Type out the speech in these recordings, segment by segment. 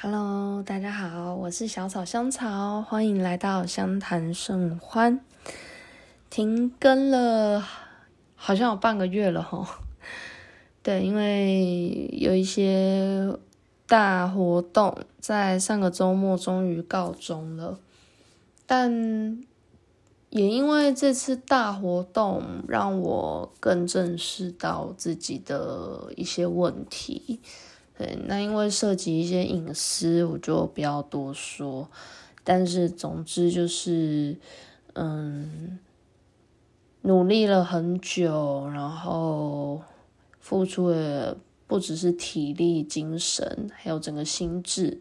Hello，大家好，我是小草香草，欢迎来到相谈甚欢。停更了，好像有半个月了哈。对，因为有一些大活动在上个周末终于告终了，但也因为这次大活动，让我更正视到自己的一些问题。对，那因为涉及一些隐私，我就不要多说。但是总之就是，嗯，努力了很久，然后付出了不只是体力、精神，还有整个心智，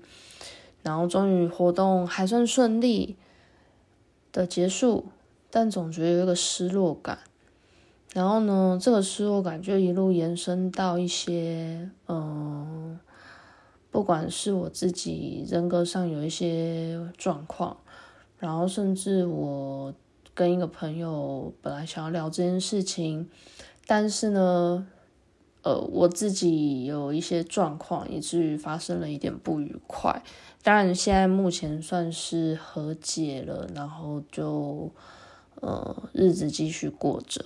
然后终于活动还算顺利的结束，但总觉得有一个失落感。然后呢，这个失落感就一路延伸到一些，嗯，不管是我自己人格上有一些状况，然后甚至我跟一个朋友本来想要聊这件事情，但是呢，呃，我自己有一些状况，以至于发生了一点不愉快。当然，现在目前算是和解了，然后就，呃，日子继续过着。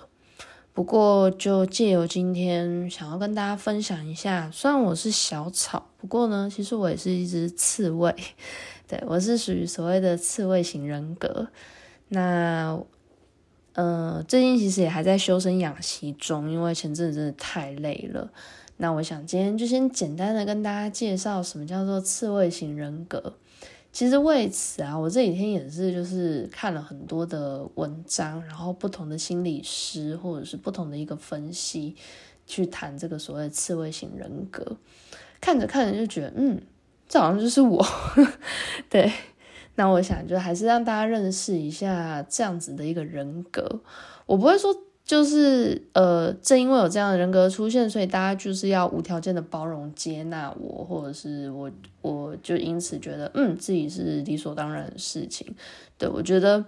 不过，就借由今天想要跟大家分享一下，虽然我是小草，不过呢，其实我也是一只刺猬，对我是属于所谓的刺猬型人格。那，呃，最近其实也还在修身养息中，因为前阵子真的太累了。那我想今天就先简单的跟大家介绍什么叫做刺猬型人格。其实为此啊，我这几天也是就是看了很多的文章，然后不同的心理师或者是不同的一个分析，去谈这个所谓的刺猬型人格。看着看着就觉得，嗯，这好像就是我。对，那我想就还是让大家认识一下这样子的一个人格。我不会说。就是呃，正因为有这样的人格出现，所以大家就是要无条件的包容接纳我，或者是我我就因此觉得嗯自己是理所当然的事情。对我觉得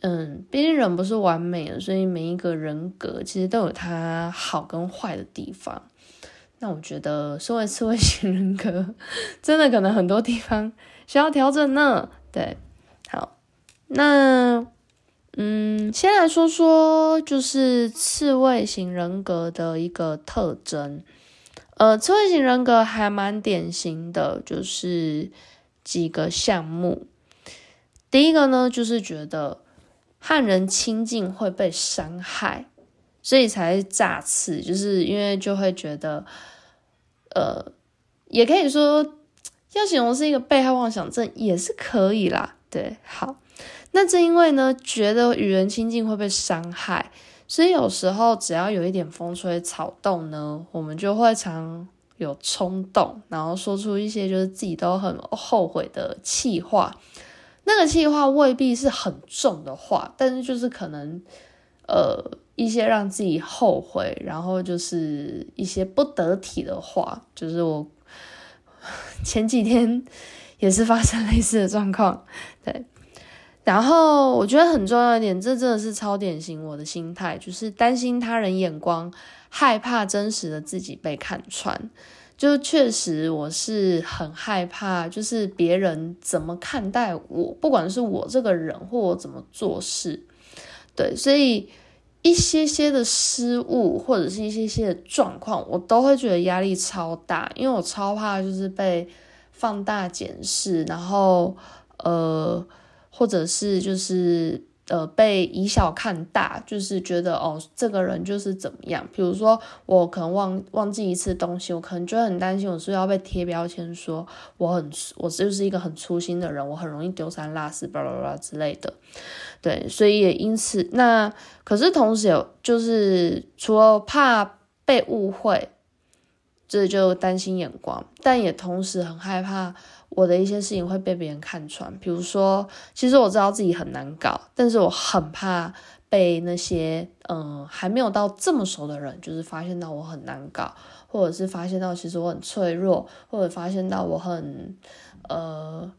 嗯，毕竟人不是完美的，所以每一个人格其实都有它好跟坏的地方。那我觉得身为刺猬型人格，真的可能很多地方需要调整呢。对，好，那。嗯，先来说说就是刺猬型人格的一个特征。呃，刺猬型人格还蛮典型的，就是几个项目。第一个呢，就是觉得和人亲近会被伤害，所以才炸刺，就是因为就会觉得，呃，也可以说要形容是一个被害妄想症，也是可以啦。对，好。那正因为呢，觉得与人亲近会被伤害，所以有时候只要有一点风吹草动呢，我们就会常有冲动，然后说出一些就是自己都很后悔的气话。那个气话未必是很重的话，但是就是可能呃一些让自己后悔，然后就是一些不得体的话。就是我 前几天也是发生类似的状况，对。然后我觉得很重要一点，这真的是超典型我的心态，就是担心他人眼光，害怕真实的自己被看穿。就确实我是很害怕，就是别人怎么看待我，不管是我这个人或我怎么做事，对，所以一些些的失误或者是一些些的状况，我都会觉得压力超大，因为我超怕就是被放大检视，然后呃。或者是就是呃被以小看大，就是觉得哦这个人就是怎么样。比如说我可能忘忘记一次东西，我可能就很担心，我是要被贴标签，说我很我就是一个很粗心的人，我很容易丢三落四，巴拉巴拉之类的。对，所以也因此那可是同时有就是除了怕被误会，这就担心眼光，但也同时很害怕。我的一些事情会被别人看穿，比如说，其实我知道自己很难搞，但是我很怕被那些嗯还没有到这么熟的人，就是发现到我很难搞，或者是发现到其实我很脆弱，或者发现到我很呃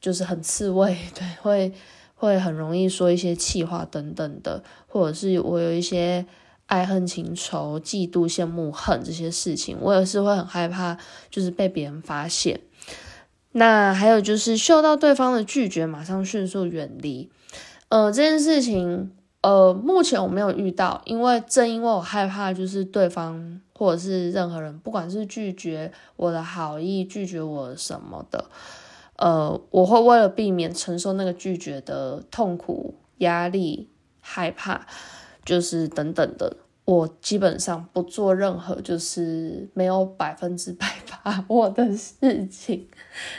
就是很刺猬，对，会会很容易说一些气话等等的，或者是我有一些爱恨情仇、嫉妒、羡慕、恨这些事情，我也是会很害怕，就是被别人发现。那还有就是嗅到对方的拒绝，马上迅速远离。呃，这件事情，呃，目前我没有遇到，因为正因为我害怕，就是对方或者是任何人，不管是拒绝我的好意，拒绝我什么的，呃，我会为了避免承受那个拒绝的痛苦、压力、害怕，就是等等的。我基本上不做任何就是没有百分之百把握的事情。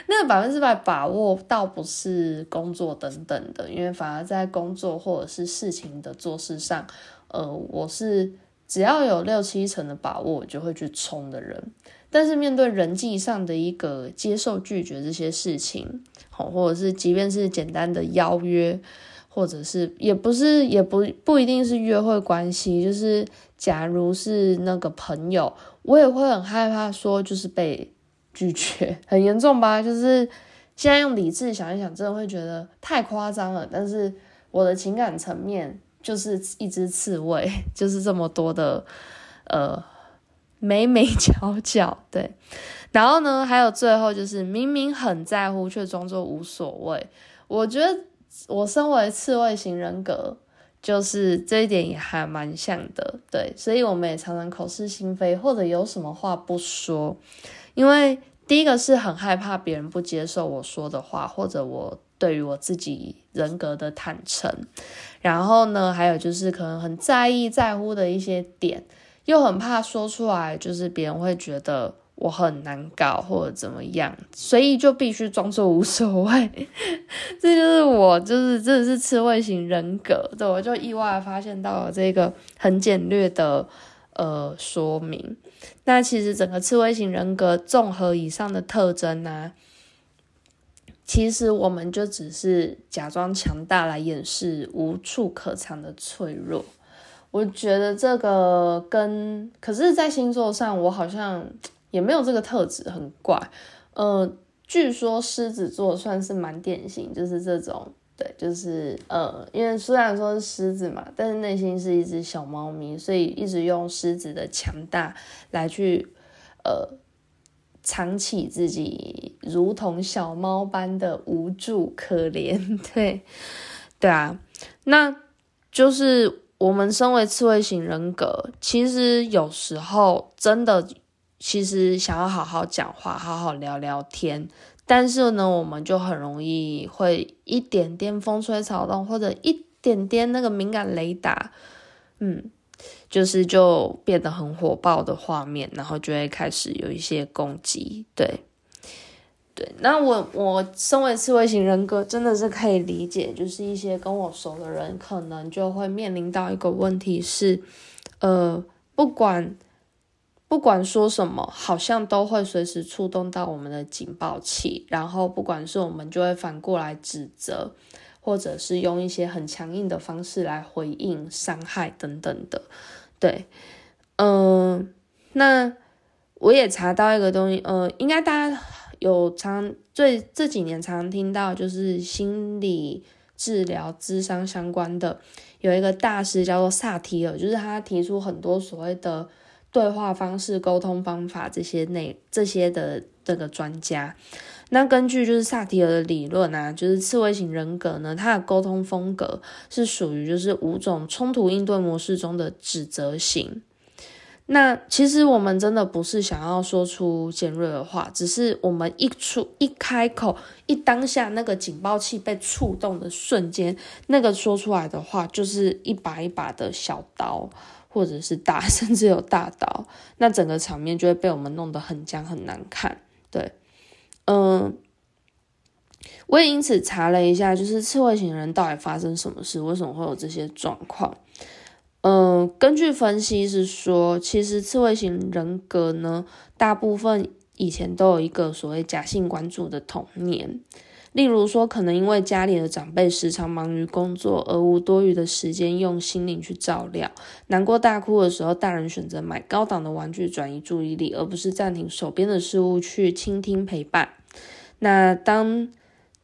那个百分之百把握倒不是工作等等的，因为反而在工作或者是事情的做事上，呃，我是只要有六七成的把握，我就会去冲的人。但是面对人际上的一个接受拒绝这些事情，好，或者是即便是简单的邀约。或者是也不是，也不不一定是约会关系，就是假如是那个朋友，我也会很害怕说就是被拒绝，很严重吧？就是现在用理智想一想，真的会觉得太夸张了。但是我的情感层面就是一只刺猬，就是这么多的呃眉眉角角，对。然后呢，还有最后就是明明很在乎，却装作无所谓。我觉得。我身为刺猬型人格，就是这一点也还蛮像的，对，所以我们也常常口是心非，或者有什么话不说，因为第一个是很害怕别人不接受我说的话，或者我对于我自己人格的坦诚，然后呢，还有就是可能很在意在乎的一些点，又很怕说出来，就是别人会觉得。我很难搞或者怎么样，所以就必须装作无所谓。这就是我，就是真的是刺猬型人格。对，我就意外发现到了这个很简略的呃说明。那其实整个刺猬型人格综合以上的特征呢，其实我们就只是假装强大来掩饰无处可藏的脆弱。我觉得这个跟可是，在星座上，我好像。也没有这个特质，很怪。呃，据说狮子座算是蛮典型，就是这种，对，就是呃，因为虽然说是狮子嘛，但是内心是一只小猫咪，所以一直用狮子的强大来去呃藏起自己如同小猫般的无助可怜。对，对啊，那就是我们身为刺猬型人格，其实有时候真的。其实想要好好讲话，好好聊聊天，但是呢，我们就很容易会一点点风吹草动，或者一点点那个敏感雷达，嗯，就是就变得很火爆的画面，然后就会开始有一些攻击。对，对，那我我身为刺猬型人格，真的是可以理解，就是一些跟我熟的人，可能就会面临到一个问题是，呃，不管。不管说什么，好像都会随时触动到我们的警报器，然后不管是我们就会反过来指责，或者是用一些很强硬的方式来回应伤害等等的。对，嗯，那我也查到一个东西，呃，应该大家有常最这几年常听到，就是心理治疗、智商相关的，有一个大师叫做萨提尔，就是他提出很多所谓的。对话方式、沟通方法这些内这些的这个专家，那根据就是萨提尔的理论啊，就是刺猬型人格呢，他的沟通风格是属于就是五种冲突应对模式中的指责型。那其实我们真的不是想要说出尖锐的话，只是我们一出一开口，一当下那个警报器被触动的瞬间，那个说出来的话就是一把一把的小刀。或者是大，甚至有大刀，那整个场面就会被我们弄得很僵很难看。对，嗯，我也因此查了一下，就是刺猬型人到底发生什么事，为什么会有这些状况？嗯，根据分析是说，其实刺猬型人格呢，大部分以前都有一个所谓假性关注的童年。例如说，可能因为家里的长辈时常忙于工作，而无多余的时间用心灵去照料。难过大哭的时候，大人选择买高档的玩具转移注意力，而不是暂停手边的事物去倾听陪伴。那当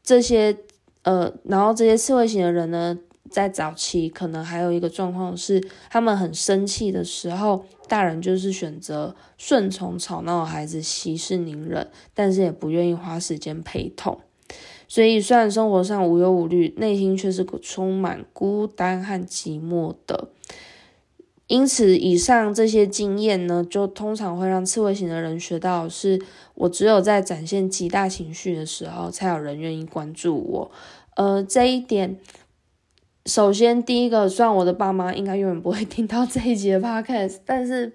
这些呃，然后这些刺猬型的人呢，在早期可能还有一个状况是，他们很生气的时候，大人就是选择顺从吵闹的孩子，息事宁人，但是也不愿意花时间陪同。所以虽然生活上无忧无虑，内心却是充满孤单和寂寞的。因此，以上这些经验呢，就通常会让刺猬型的人学到，是我只有在展现极大情绪的时候，才有人愿意关注我。呃，这一点，首先第一个，虽然我的爸妈应该永远不会听到这一集的 podcast，但是，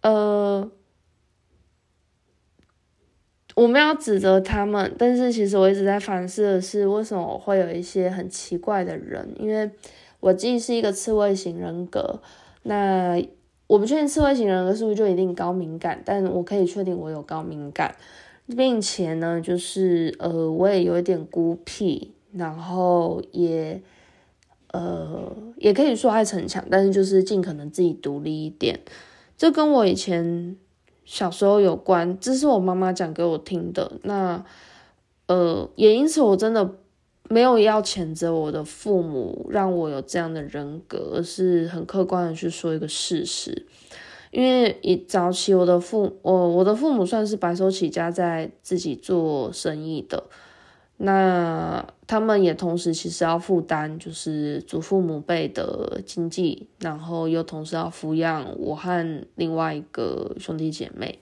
呃，我们要指责他们，但是其实我一直在反思的是，为什么会有一些很奇怪的人，因为。我既是一个刺猬型人格，那我不确定刺猬型人格是不是就一定高敏感，但我可以确定我有高敏感，并且呢，就是呃，我也有一点孤僻，然后也呃，也可以说爱逞强，但是就是尽可能自己独立一点。这跟我以前小时候有关，这是我妈妈讲给我听的。那呃，也因此我真的。没有要谴责我的父母让我有这样的人格，而是很客观的去说一个事实。因为一早起，我的父我我的父母算是白手起家，在自己做生意的。那他们也同时其实要负担，就是祖父母辈的经济，然后又同时要抚养我和另外一个兄弟姐妹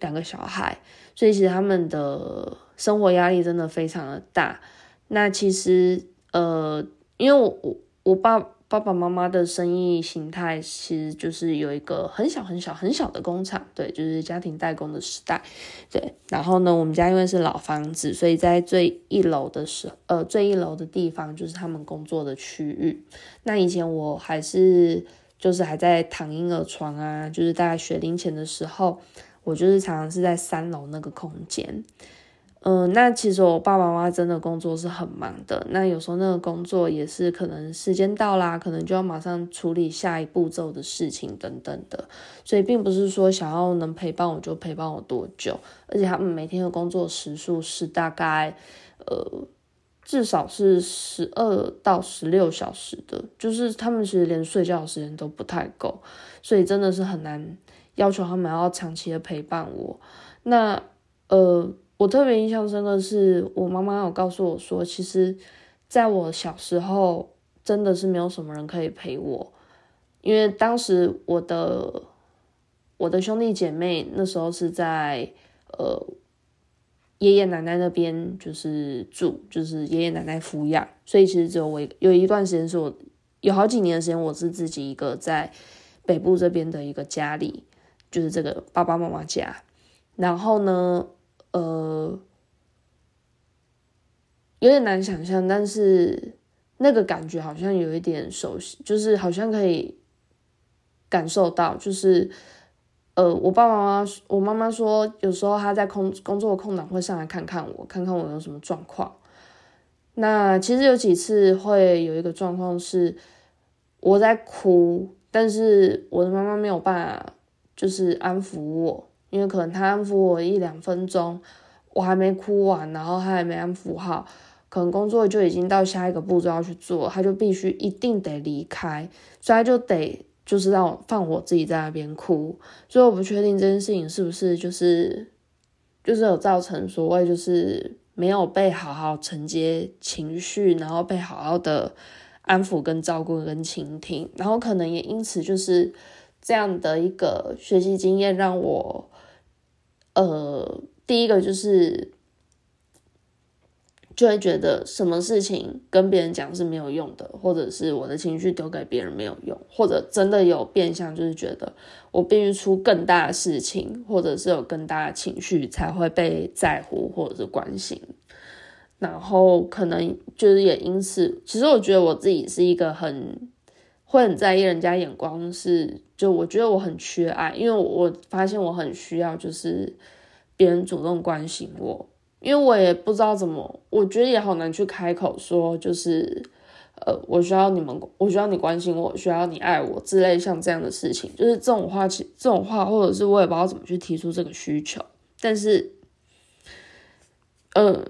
两个小孩，所以其实他们的生活压力真的非常的大。那其实，呃，因为我我我爸爸爸妈妈的生意形态，其实就是有一个很小很小很小的工厂，对，就是家庭代工的时代，对。然后呢，我们家因为是老房子，所以在最一楼的时，呃，最一楼的地方就是他们工作的区域。那以前我还是就是还在躺婴儿床啊，就是大概学龄前的时候，我就是常常是在三楼那个空间。嗯，那其实我爸爸妈妈真的工作是很忙的。那有时候那个工作也是可能时间到啦，可能就要马上处理下一步骤的事情等等的。所以并不是说想要能陪伴我就陪伴我多久，而且他们每天的工作时数是大概呃至少是十二到十六小时的，就是他们其实连睡觉的时间都不太够，所以真的是很难要求他们要长期的陪伴我。那呃。我特别印象深刻是，我妈妈有告诉我说，其实在我小时候，真的是没有什么人可以陪我，因为当时我的我的兄弟姐妹那时候是在呃爷爷奶奶那边就是住，就是爷爷奶奶抚养，所以其实只有我有一段时间是我有好几年的时间，我是自己一个在北部这边的一个家里，就是这个爸爸妈妈家，然后呢。呃，有点难想象，但是那个感觉好像有一点熟悉，就是好像可以感受到，就是呃，我爸爸妈妈，我妈妈说，有时候她在空工作空档会上来看看我，看看我有什么状况。那其实有几次会有一个状况是我在哭，但是我的妈妈没有办法，就是安抚我。因为可能他安抚我一两分钟，我还没哭完，然后他还没安抚好，可能工作就已经到下一个步骤要去做，他就必须一定得离开，所以他就得就是让我放我自己在那边哭，所以我不确定这件事情是不是就是就是有造成所谓就是没有被好好承接情绪，然后被好好的安抚跟照顾跟倾听，然后可能也因此就是这样的一个学习经验让我。呃，第一个就是就会觉得什么事情跟别人讲是没有用的，或者是我的情绪丢给别人没有用，或者真的有变相就是觉得我必须出更大的事情，或者是有更大的情绪才会被在乎或者是关心，然后可能就是也因此，其实我觉得我自己是一个很会很在意人家眼光是。就我觉得我很缺爱，因为我发现我很需要，就是别人主动关心我，因为我也不知道怎么，我觉得也好难去开口说，就是呃，我需要你们，我需要你关心我，需要你爱我之类像这样的事情，就是这种话，其这种话，或者是我也不知道怎么去提出这个需求，但是，呃，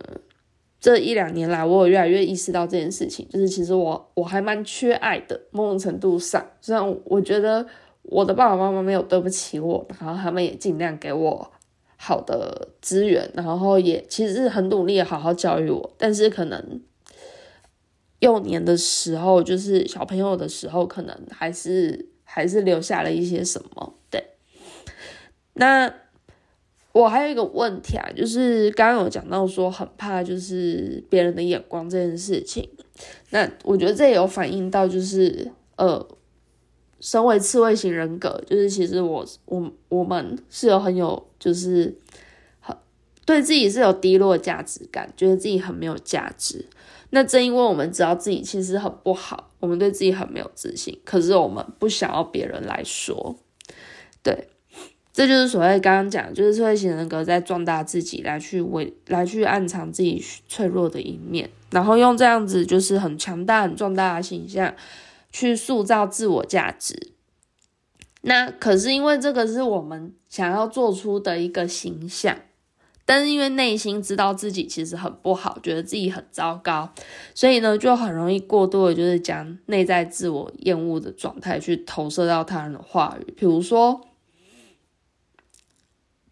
这一两年来，我有越来越意识到这件事情，就是其实我我还蛮缺爱的，某种程度上，虽然我觉得我的爸爸妈妈没有对不起我，然后他们也尽量给我好的资源，然后也其实是很努力的好好教育我，但是可能幼年的时候，就是小朋友的时候，可能还是还是留下了一些什么，对，那。我还有一个问题啊，就是刚刚有讲到说很怕就是别人的眼光这件事情，那我觉得这也有反映到就是呃，身为刺猬型人格，就是其实我我我们是有很有就是很对自己是有低落价值感，觉得自己很没有价值。那正因为我们知道自己其实很不好，我们对自己很没有自信，可是我们不想要别人来说，对。这就是所谓刚刚讲，就是社会型人格在壮大自己，来去为来去暗藏自己脆弱的一面，然后用这样子就是很强大、很壮大的形象去塑造自我价值。那可是因为这个是我们想要做出的一个形象，但是因为内心知道自己其实很不好，觉得自己很糟糕，所以呢就很容易过度的，就是将内在自我厌恶的状态去投射到他人的话语，比如说。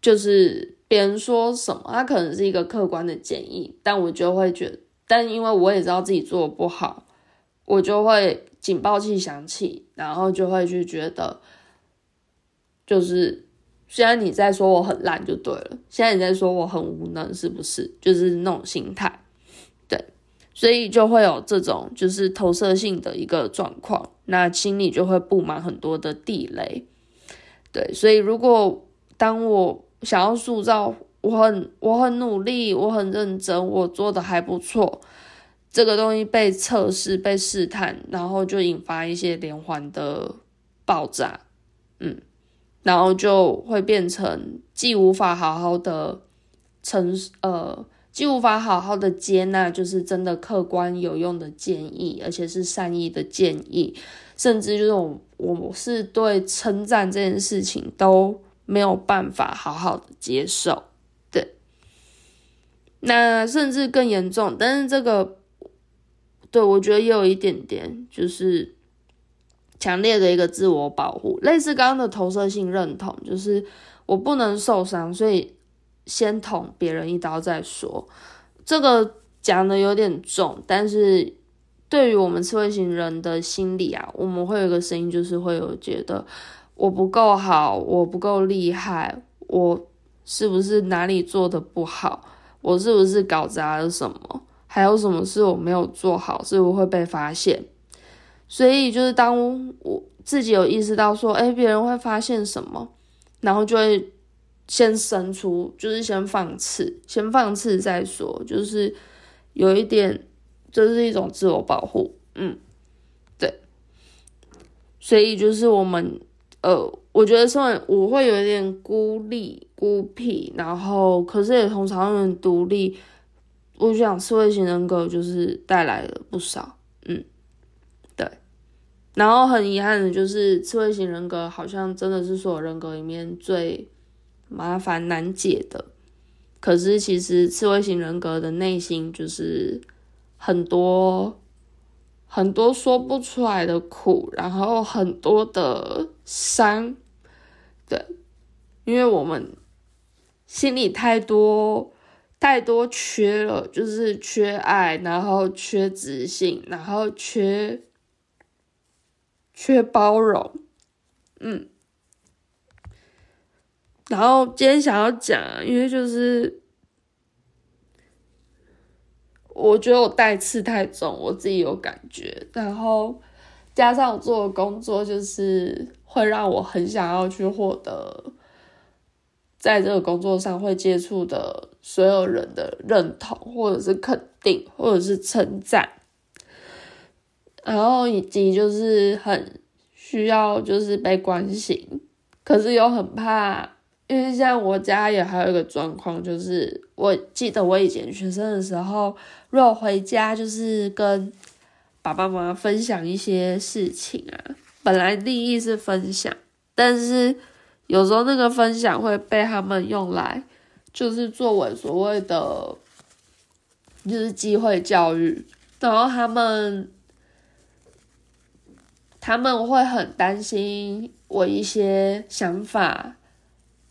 就是别人说什么，他可能是一个客观的建议，但我就会觉得，但因为我也知道自己做的不好，我就会警报器响起，然后就会去觉得，就是虽然你在说我很烂就对了，现在你在说我很无能，是不是？就是那种心态，对，所以就会有这种就是投射性的一个状况，那心里就会布满很多的地雷，对，所以如果当我想要塑造我很我很努力，我很认真，我做的还不错。这个东西被测试、被试探，然后就引发一些连环的爆炸，嗯，然后就会变成既无法好好的承呃，既无法好好的接纳，就是真的客观有用的建议，而且是善意的建议，甚至就是我我是对称赞这件事情都。没有办法好好的接受，对，那甚至更严重。但是这个，对我觉得也有一点点，就是强烈的一个自我保护，类似刚刚的投射性认同，就是我不能受伤，所以先捅别人一刀再说。这个讲的有点重，但是对于我们刺猬型人的心理啊，我们会有一个声音，就是会有觉得。我不够好，我不够厉害，我是不是哪里做的不好？我是不是搞砸了什么？还有什么事我没有做好，是不是会被发现？所以就是当我自己有意识到说，哎，别人会发现什么，然后就会先生出，就是先放肆，先放肆再说，就是有一点，这是一种自我保护，嗯，对，所以就是我们。呃，我觉得算我会有一点孤立、孤僻，然后可是也通常有点独立。我想刺猬型人格就是带来了不少，嗯，对。然后很遗憾的就是刺猬型人格好像真的是所有人格里面最麻烦难解的。可是其实刺猬型人格的内心就是很多。很多说不出来的苦，然后很多的伤，对，因为我们心里太多太多缺了，就是缺爱，然后缺自信，然后缺缺包容，嗯，然后今天想要讲，因为就是。我觉得我带刺太重，我自己有感觉，然后加上我做的工作，就是会让我很想要去获得，在这个工作上会接触的所有人的认同，或者是肯定，或者是称赞，然后以及就是很需要就是被关心，可是又很怕。因为像我家也还有一个状况，就是我记得我以前学生的时候，如果回家就是跟爸爸妈妈分享一些事情啊，本来利益是分享，但是有时候那个分享会被他们用来，就是作为所谓的就是机会教育，然后他们他们会很担心我一些想法，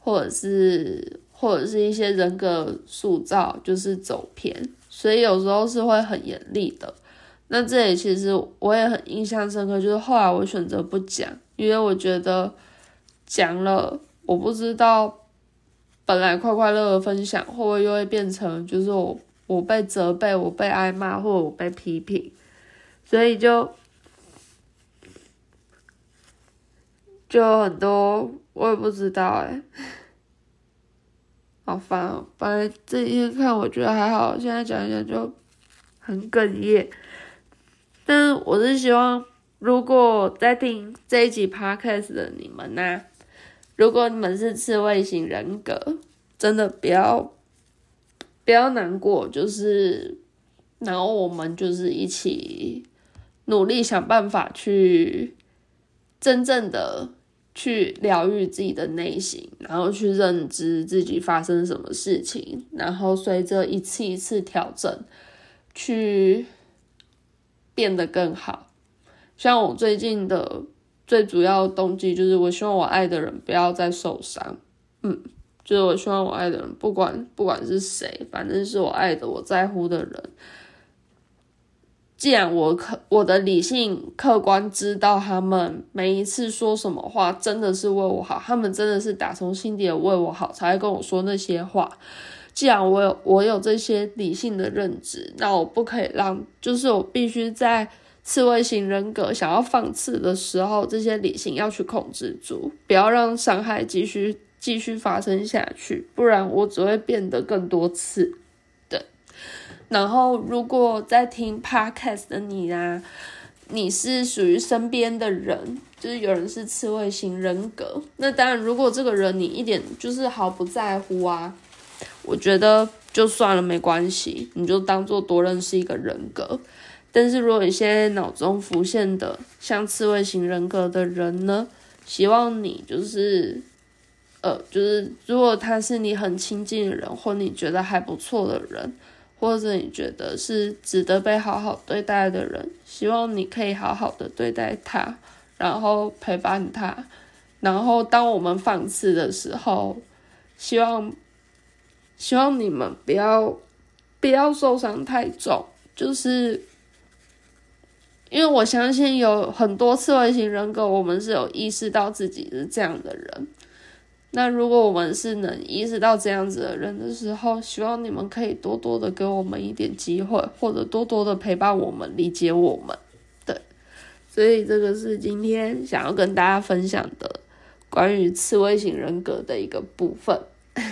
或者是或者是一些人格塑造就是走偏，所以有时候是会很严厉的。那这里其实我也很印象深刻，就是后来我选择不讲，因为我觉得讲了，我不知道本来快快乐乐分享，会不会又会变成就是我我被责备，我被挨骂，或者我被批评，所以就就很多我也不知道哎，好烦哦！本来这一天看我觉得还好，现在讲一讲就很哽咽。但是我是希望，如果在听这一集 podcast 的你们呢，如果你们是刺猬型人格，真的不要不要难过，就是然后我们就是一起努力想办法去真正的去疗愈自己的内心，然后去认知自己发生什么事情，然后随着一次一次调整去。变得更好，像我最近的最主要动机就是，我希望我爱的人不要再受伤。嗯，就是我希望我爱的人，不管不管是谁，反正是我爱的、我在乎的人。既然我可我的理性客观知道他们每一次说什么话真的是为我好，他们真的是打从心底的为我好，才会跟我说那些话。既然我有我有这些理性的认知，那我不可以让，就是我必须在刺猬型人格想要放肆的时候，这些理性要去控制住，不要让伤害继续继续发生下去，不然我只会变得更多次。然后如果在听 podcast 的你啊，你是属于身边的人，就是有人是刺猬型人格，那当然，如果这个人你一点就是毫不在乎啊。我觉得就算了，没关系，你就当做多认识一个人格。但是如果你现在脑中浮现的像刺猬型人格的人呢，希望你就是，呃，就是如果他是你很亲近的人，或你觉得还不错的人，或者你觉得是值得被好好对待的人，希望你可以好好的对待他，然后陪伴他。然后当我们放肆的时候，希望。希望你们不要不要受伤太重，就是因为我相信有很多刺猬型人格，我们是有意识到自己是这样的人。那如果我们是能意识到这样子的人的时候，希望你们可以多多的给我们一点机会，或者多多的陪伴我们，理解我们。对，所以这个是今天想要跟大家分享的关于刺猬型人格的一个部分。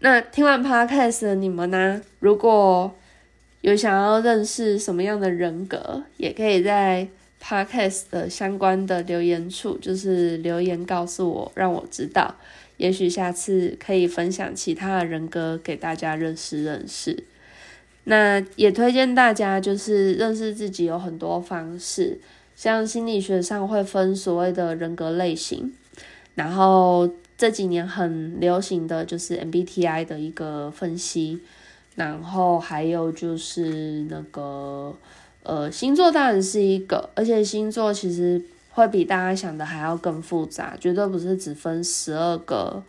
那听完 podcast 的你们呢？如果有想要认识什么样的人格，也可以在 podcast 的相关的留言处，就是留言告诉我，让我知道。也许下次可以分享其他的人格给大家认识认识。那也推荐大家，就是认识自己有很多方式，像心理学上会分所谓的人格类型，然后。这几年很流行的就是 MBTI 的一个分析，然后还有就是那个呃星座当然是一个，而且星座其实会比大家想的还要更复杂，绝对不是只分十二个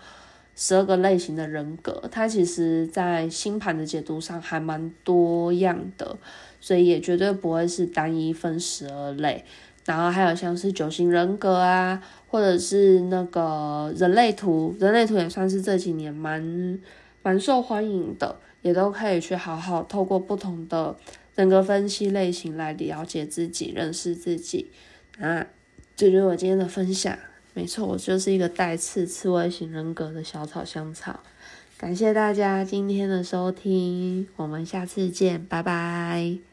十二个类型的人格，它其实在星盘的解读上还蛮多样的，所以也绝对不会是单一分十二类。然后还有像是九型人格啊，或者是那个人类图，人类图也算是这几年蛮蛮受欢迎的，也都可以去好好透过不同的人格分析类型来了解自己、认识自己。那，这就是我今天的分享。没错，我就是一个带刺刺猬型人格的小草香草。感谢大家今天的收听，我们下次见，拜拜。